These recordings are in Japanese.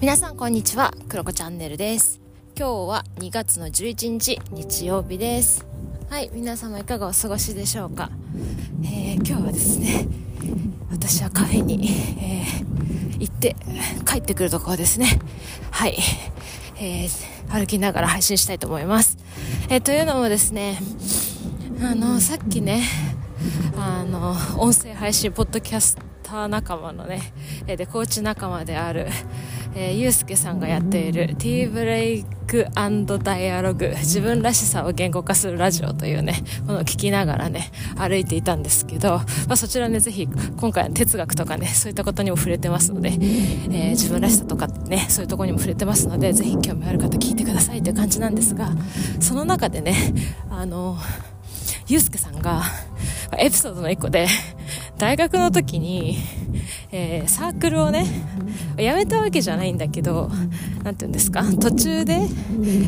皆さんこんにちは。クロコチャンネルです。今日は2月の11日日曜日です。はい皆様いかがお過ごしでしょうか、えー、今日はですね私はカフェに、えー、行って帰ってくるところですね。はい、えー、歩きながら配信したいと思います、えというのもですねあのさっきねあの音声配信ポッドキャスター仲間のね、えでコーチ仲間であるえー、ゆうすけさんがやっている T ブレイクダイアログ自分らしさを言語化するラジオというねものを聞きながらね歩いていたんですけど、まあ、そちらねぜひ今回の哲学とかねそういったことにも触れてますので、えー、自分らしさとかねそういうところにも触れてますのでぜひ興味ある方聞いてくださいという感じなんですがその中でねあのゆうすけさんがエピソードの1個で大学の時に、えー、サークルをね辞めたわけじゃないんだけど、なんて言うんですか、途中で、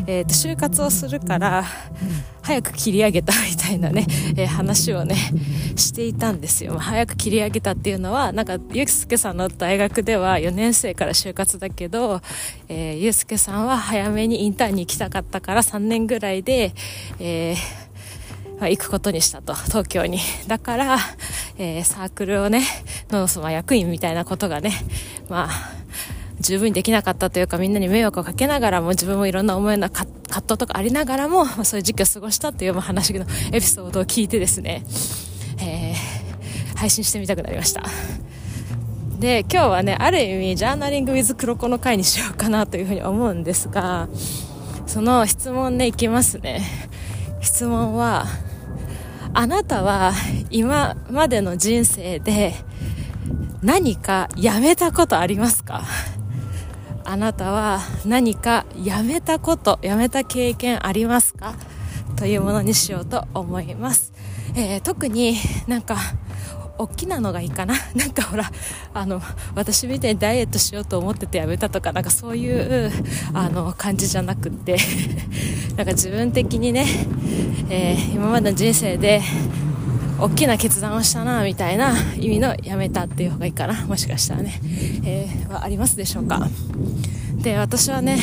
え、ー、と、就活をするから、早く切り上げたみたいなね、えー、話をね、していたんですよ。早く切り上げたっていうのは、なんか、ゆうすけさんの大学では4年生から就活だけど、えー、ゆうすけさんは早めにインターンに行きたかったから3年ぐらいで、えー、行くことにしたと、東京に。だから、えー、サークルをね、のその役員みたいなことがね、まあ、十分にできなかったというかみんなに迷惑をかけながらも自分もいろんな思いの葛藤とかありながらも、まあ、そういう時期を過ごしたという話のエピソードを聞いてですね、えー、配信してみたくなりました。で、今日はね、ある意味、ジャーナリングウィズ黒子の回にしようかなというふうに思うんですが、その質問ね、いきますね。質問は、あなたは今までの人生で何かやめたことありますか？あなたは何かやめたこと、やめた経験ありますか？というものにしようと思います。えー、特になんか、大きなのがいいかな。なんかほら、あの、私みたいにダイエットしようと思っててやめたとか、なんかそういう、あの、感じじゃなくって、なんか自分的にね、えー、今までの人生で、大きな決断をしたなみたいな意味のやめたっていう方がいいかな。もしかしたらね、えー、はありますでしょうか。で私はね、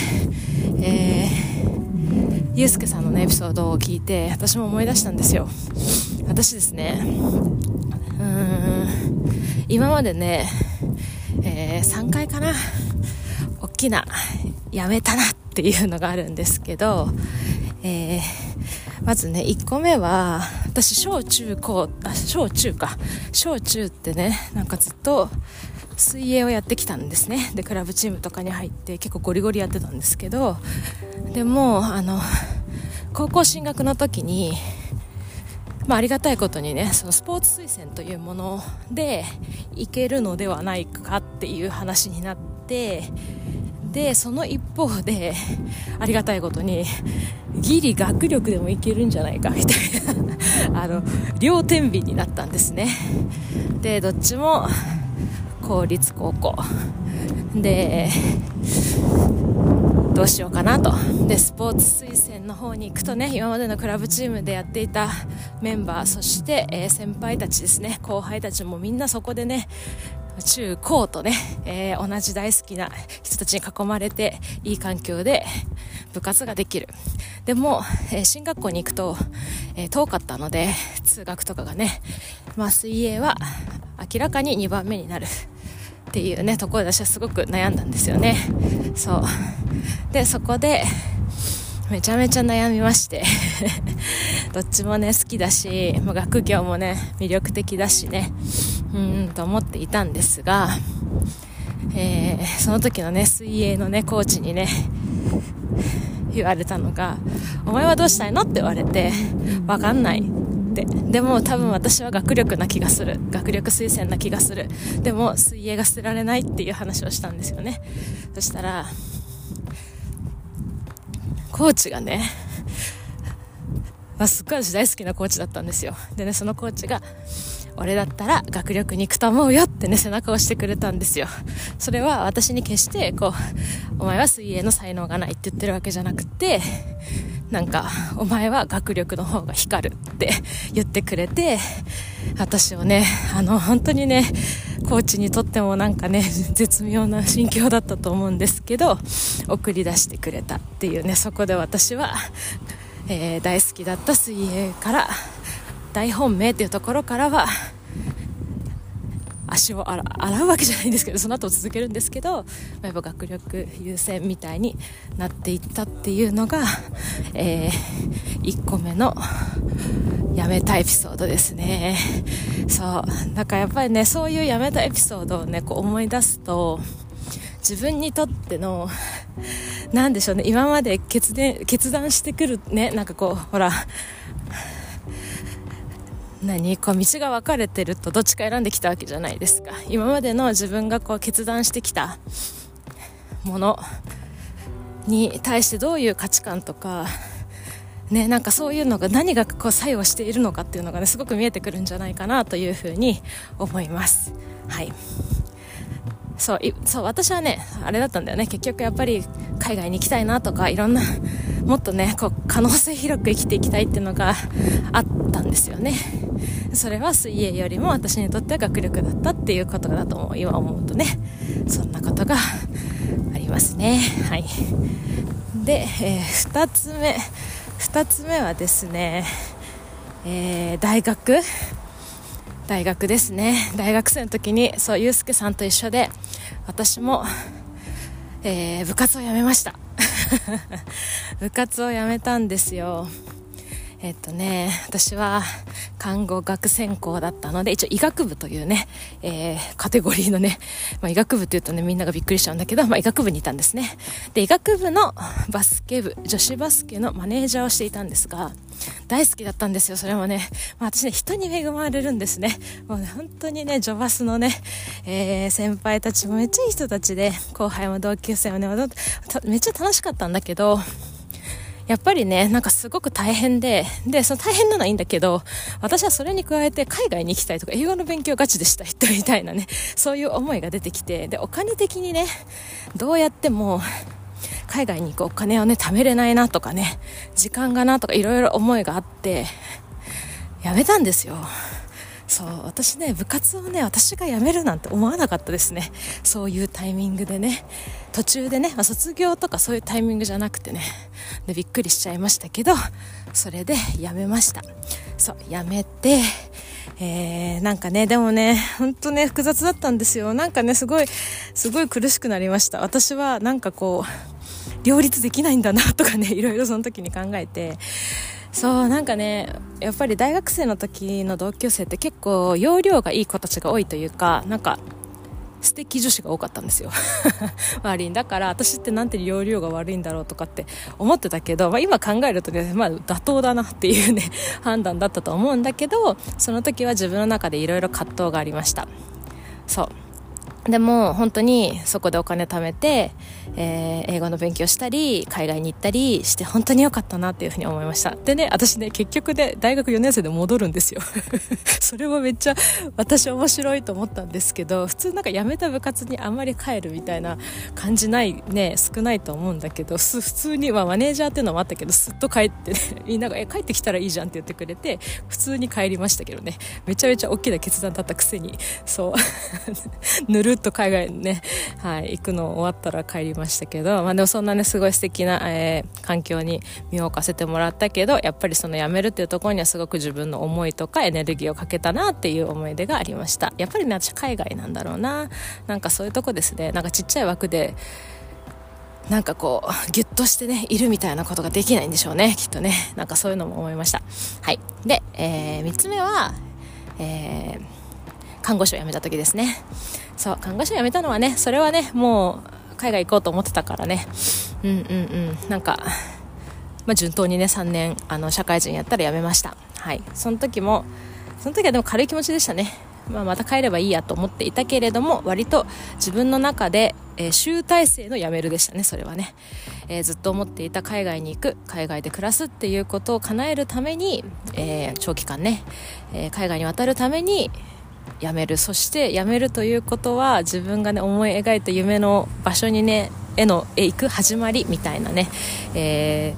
えー、ゆうすけさんの、ね、エピソードを聞いて私も思い出したんですよ。私ですね今までね、えー、3回かな大きなやめたなっていうのがあるんですけど、えー、まずね、1個目は、私、小中高、あ、小中か。小中ってね、なんかずっと水泳をやってきたんですね。で、クラブチームとかに入って結構ゴリゴリやってたんですけど、でも、あの、高校進学の時に、まあ、ありがたいことにね、そのスポーツ推薦というもので行けるのではないかっていう話になって、でその一方でありがたいことにギリ学力でもいけるんじゃないかみたいな あの両天秤になったんですね。でどっちも公立高校。でどうしようかなとでスポーツ推薦の方に行くとね今までのクラブチームでやっていたメンバーそして、えー、先輩たちですね後輩たちもみんなそこでね中高とね、えー、同じ大好きな人たちに囲まれて、いい環境で部活ができる。でも、えー、進学校に行くと、えー、遠かったので、通学とかがね、まあ水泳は明らかに2番目になる。っていうね、ところで私はすごく悩んだんですよね。そう。で、そこで、めちゃめちゃ悩みまして どっちもね好きだしもう学業もね魅力的だしねうんと思っていたんですが、えー、その時のね水泳のねコーチにね言われたのが「お前はどうしたいの?」って言われて「わかんない」でも多分私は学力な気がする学力推薦な気がするでも水泳が捨てられないっていう話をしたんですよねそしたらコーチがね、まあ、すっごい私大好きなコーチだったんですよ。でね、そのコーチが、俺だったら学力に行くと思うよってね、背中を押してくれたんですよ。それは私に決して、こう、お前は水泳の才能がないって言ってるわけじゃなくて、なんか、お前は学力の方が光るって 言ってくれて、私をね、あの、本当にね、コーチにとってもなんかね絶妙な心境だったと思うんですけど送り出してくれたっていうねそこで私は、えー、大好きだった水泳から大本命っていうところからは足を洗うわけじゃないんですけどその後続けるんですけど やっぱ学力優先みたいになっていったっていうのが、えー、1個目のやめたエピソードですね。そうだからやっぱりねそういうやめたエピソードをねこう思い出すと自分にとっての何でしょうね今まで決決断してくるねなんかこうほら何？こう道が分かれてるとどっちか選んできたわけじゃないですか。今までの自分がこう決断してきたものに対してどういう価値観とかね、なんかそういうのが何がこう作用しているのかっていうのがねすごく見えてくるんじゃないかなというふうに思います。はい。そうそう私はねあれだったんだよね。結局やっぱり海外に行きたいなとかいろんなもっとねこう可能性広く生きていきたいっていうのがあったんですよね。それは水泳よりも私にとっては学力だったっていうことだと思う今思うとねそんなことがありますね。はい。で、えー、2つ目2つ目はですね、えー、大学？大学ですね。大学生の時にそうゆうすけさんと一緒で私も、えー、部活を辞めました。部活を辞めたんですよ。えっとね、私は看護学専攻だったので、一応医学部というね、えー、カテゴリーのね、まあ、医学部って言うとね、みんながびっくりしちゃうんだけど、まあ、医学部にいたんですね。で、医学部のバスケ部、女子バスケのマネージャーをしていたんですが、大好きだったんですよ、それもね。まあ、私ね、人に恵まれるんですね。もうね、本当にね、女バスのね、えー、先輩たちもめっちゃいい人たちで、後輩も同級生もね、めっちゃ楽しかったんだけど、やっぱりね、なんかすごく大変で、で、その大変なのはいいんだけど、私はそれに加えて海外に行きたいとか、英語の勉強ガチでしたいみたいなね、そういう思いが出てきて、で、お金的にね、どうやっても、海外に行くお金をね、貯めれないなとかね、時間がなとかいろいろ思いがあって、やめたんですよ。そう私ね部活をね私が辞めるなんて思わなかったですね。そういうタイミングでね。途中でね、まあ、卒業とかそういうタイミングじゃなくてね。でびっくりしちゃいましたけどそれで辞めました。そう辞めてえー、なんかね、でもね、ほんとね、複雑だったんですよ。なんかね、すごい、すごい苦しくなりました。私はなんかこう、両立できないんだなとかね、いろいろその時に考えて、そうなんかねやっぱり大学生の時の同級生って結構容量がいい子たちが多いというかなんか素敵女子が多かったんですよ。悪いだから私ってなんて容量が悪いんだろうとかって思ってたけど、まあ、今考えるとね、まあ、妥当だなっていうね 判断だったと思うんだけどその時は自分の中でいろいろ葛藤がありました。そう。でも本当にそこでお金貯めて、えー、英語の勉強したり海外に行ったりして本当に良かったなっていうふうに思いました。でね私ね結局で大学4年生で戻るんですよ。それもめっちゃ私面白いと思ったんですけど普通なんか辞めた部活にあんまり帰るみたいな感じないね少ないと思うんだけど普通に、まあ、マネージャーっていうのもあったけどすっと帰ってね みんながえ帰ってきたらいいじゃんって言ってくれて普通に帰りましたけどね。めちゃめちゃ大きな決断だったくせに。そう。ぬるっと海外にね、はい、行くの終わったら帰りましたけど、まあでもそんなね、すごい素敵な、えー、環境に身を置かせてもらったけど、やっぱりその辞めるっていうところにはすごく自分の思いとかエネルギーをかけたなっていう思い出がありました。やっぱりね、私海外なんだろうな。なんかそういうとこですね。なんかちっちゃい枠で、なんかこう、ぎゅっとしてね、いるみたいなことができないんでしょうね、きっとね。なんかそういうのも思いました。はい。で、えー、3つ目は、えー看護師を辞めた時ですね。そう、看護師を辞めたのはね、それはね、もう海外行こうと思ってたからね。うんうんうん。なんか、まあ、順当にね、3年、あの、社会人やったら辞めました。はい。その時も、その時はでも軽い気持ちでしたね。まあ、また帰ればいいやと思っていたけれども、割と自分の中で、えー、集大成の辞めるでしたね、それはね。えー、ずっと思っていた海外に行く、海外で暮らすっていうことを叶えるために、えー、長期間ね、え海外に渡るために、辞める。そして辞めるということは自分がね思い描いた夢の場所にねへのへ行く始まりみたいなね、え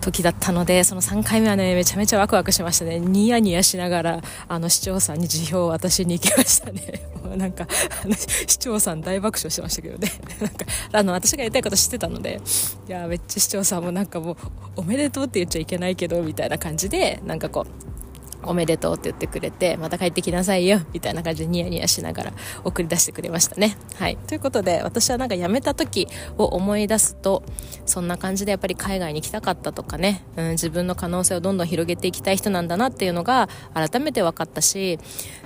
ー、時だったのでその3回目はねめちゃめちゃワクワクしましたね。ニヤニヤしながらあの市長さんに辞表を渡しに行きましたね。なんか 市長さん大爆笑してましたけどね。なんかあの私がやりたいこと知ってたのでいやめっちゃ市長さんもなんかもうおめでとうって言っちゃいけないけどみたいな感じでなんかこうおめでとうって言ってくれて、また帰ってきなさいよ、みたいな感じでニヤニヤしながら送り出してくれましたね。はい。ということで、私はなんか辞めた時を思い出すと、そんな感じでやっぱり海外に行きたかったとかね、うん、自分の可能性をどんどん広げていきたい人なんだなっていうのが改めて分かったし、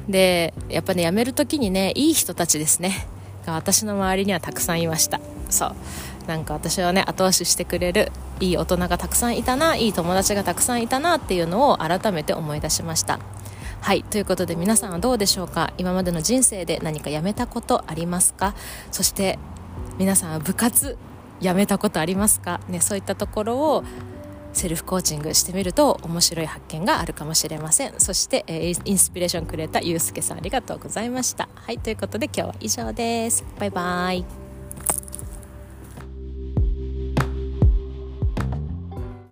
で、やっぱね、辞める時にね、いい人たちですね。が私の周りにはたくさんいました。そう。なんか私はね後押ししてくれるいい大人がたくさんいたないい友達がたくさんいたなっていうのを改めて思い出しました。はいということで皆さんはどうでしょうか？今までの人生で何かやめたことありますか？そして皆さんは部活やめたことありますか、ね、そういったところをセルフコーチングしてみると面白い発見があるかもしれません。そして、え、インスピレーションくれたゆうすけさんありがとうございました。はいということで今日は以上です。バイバイ。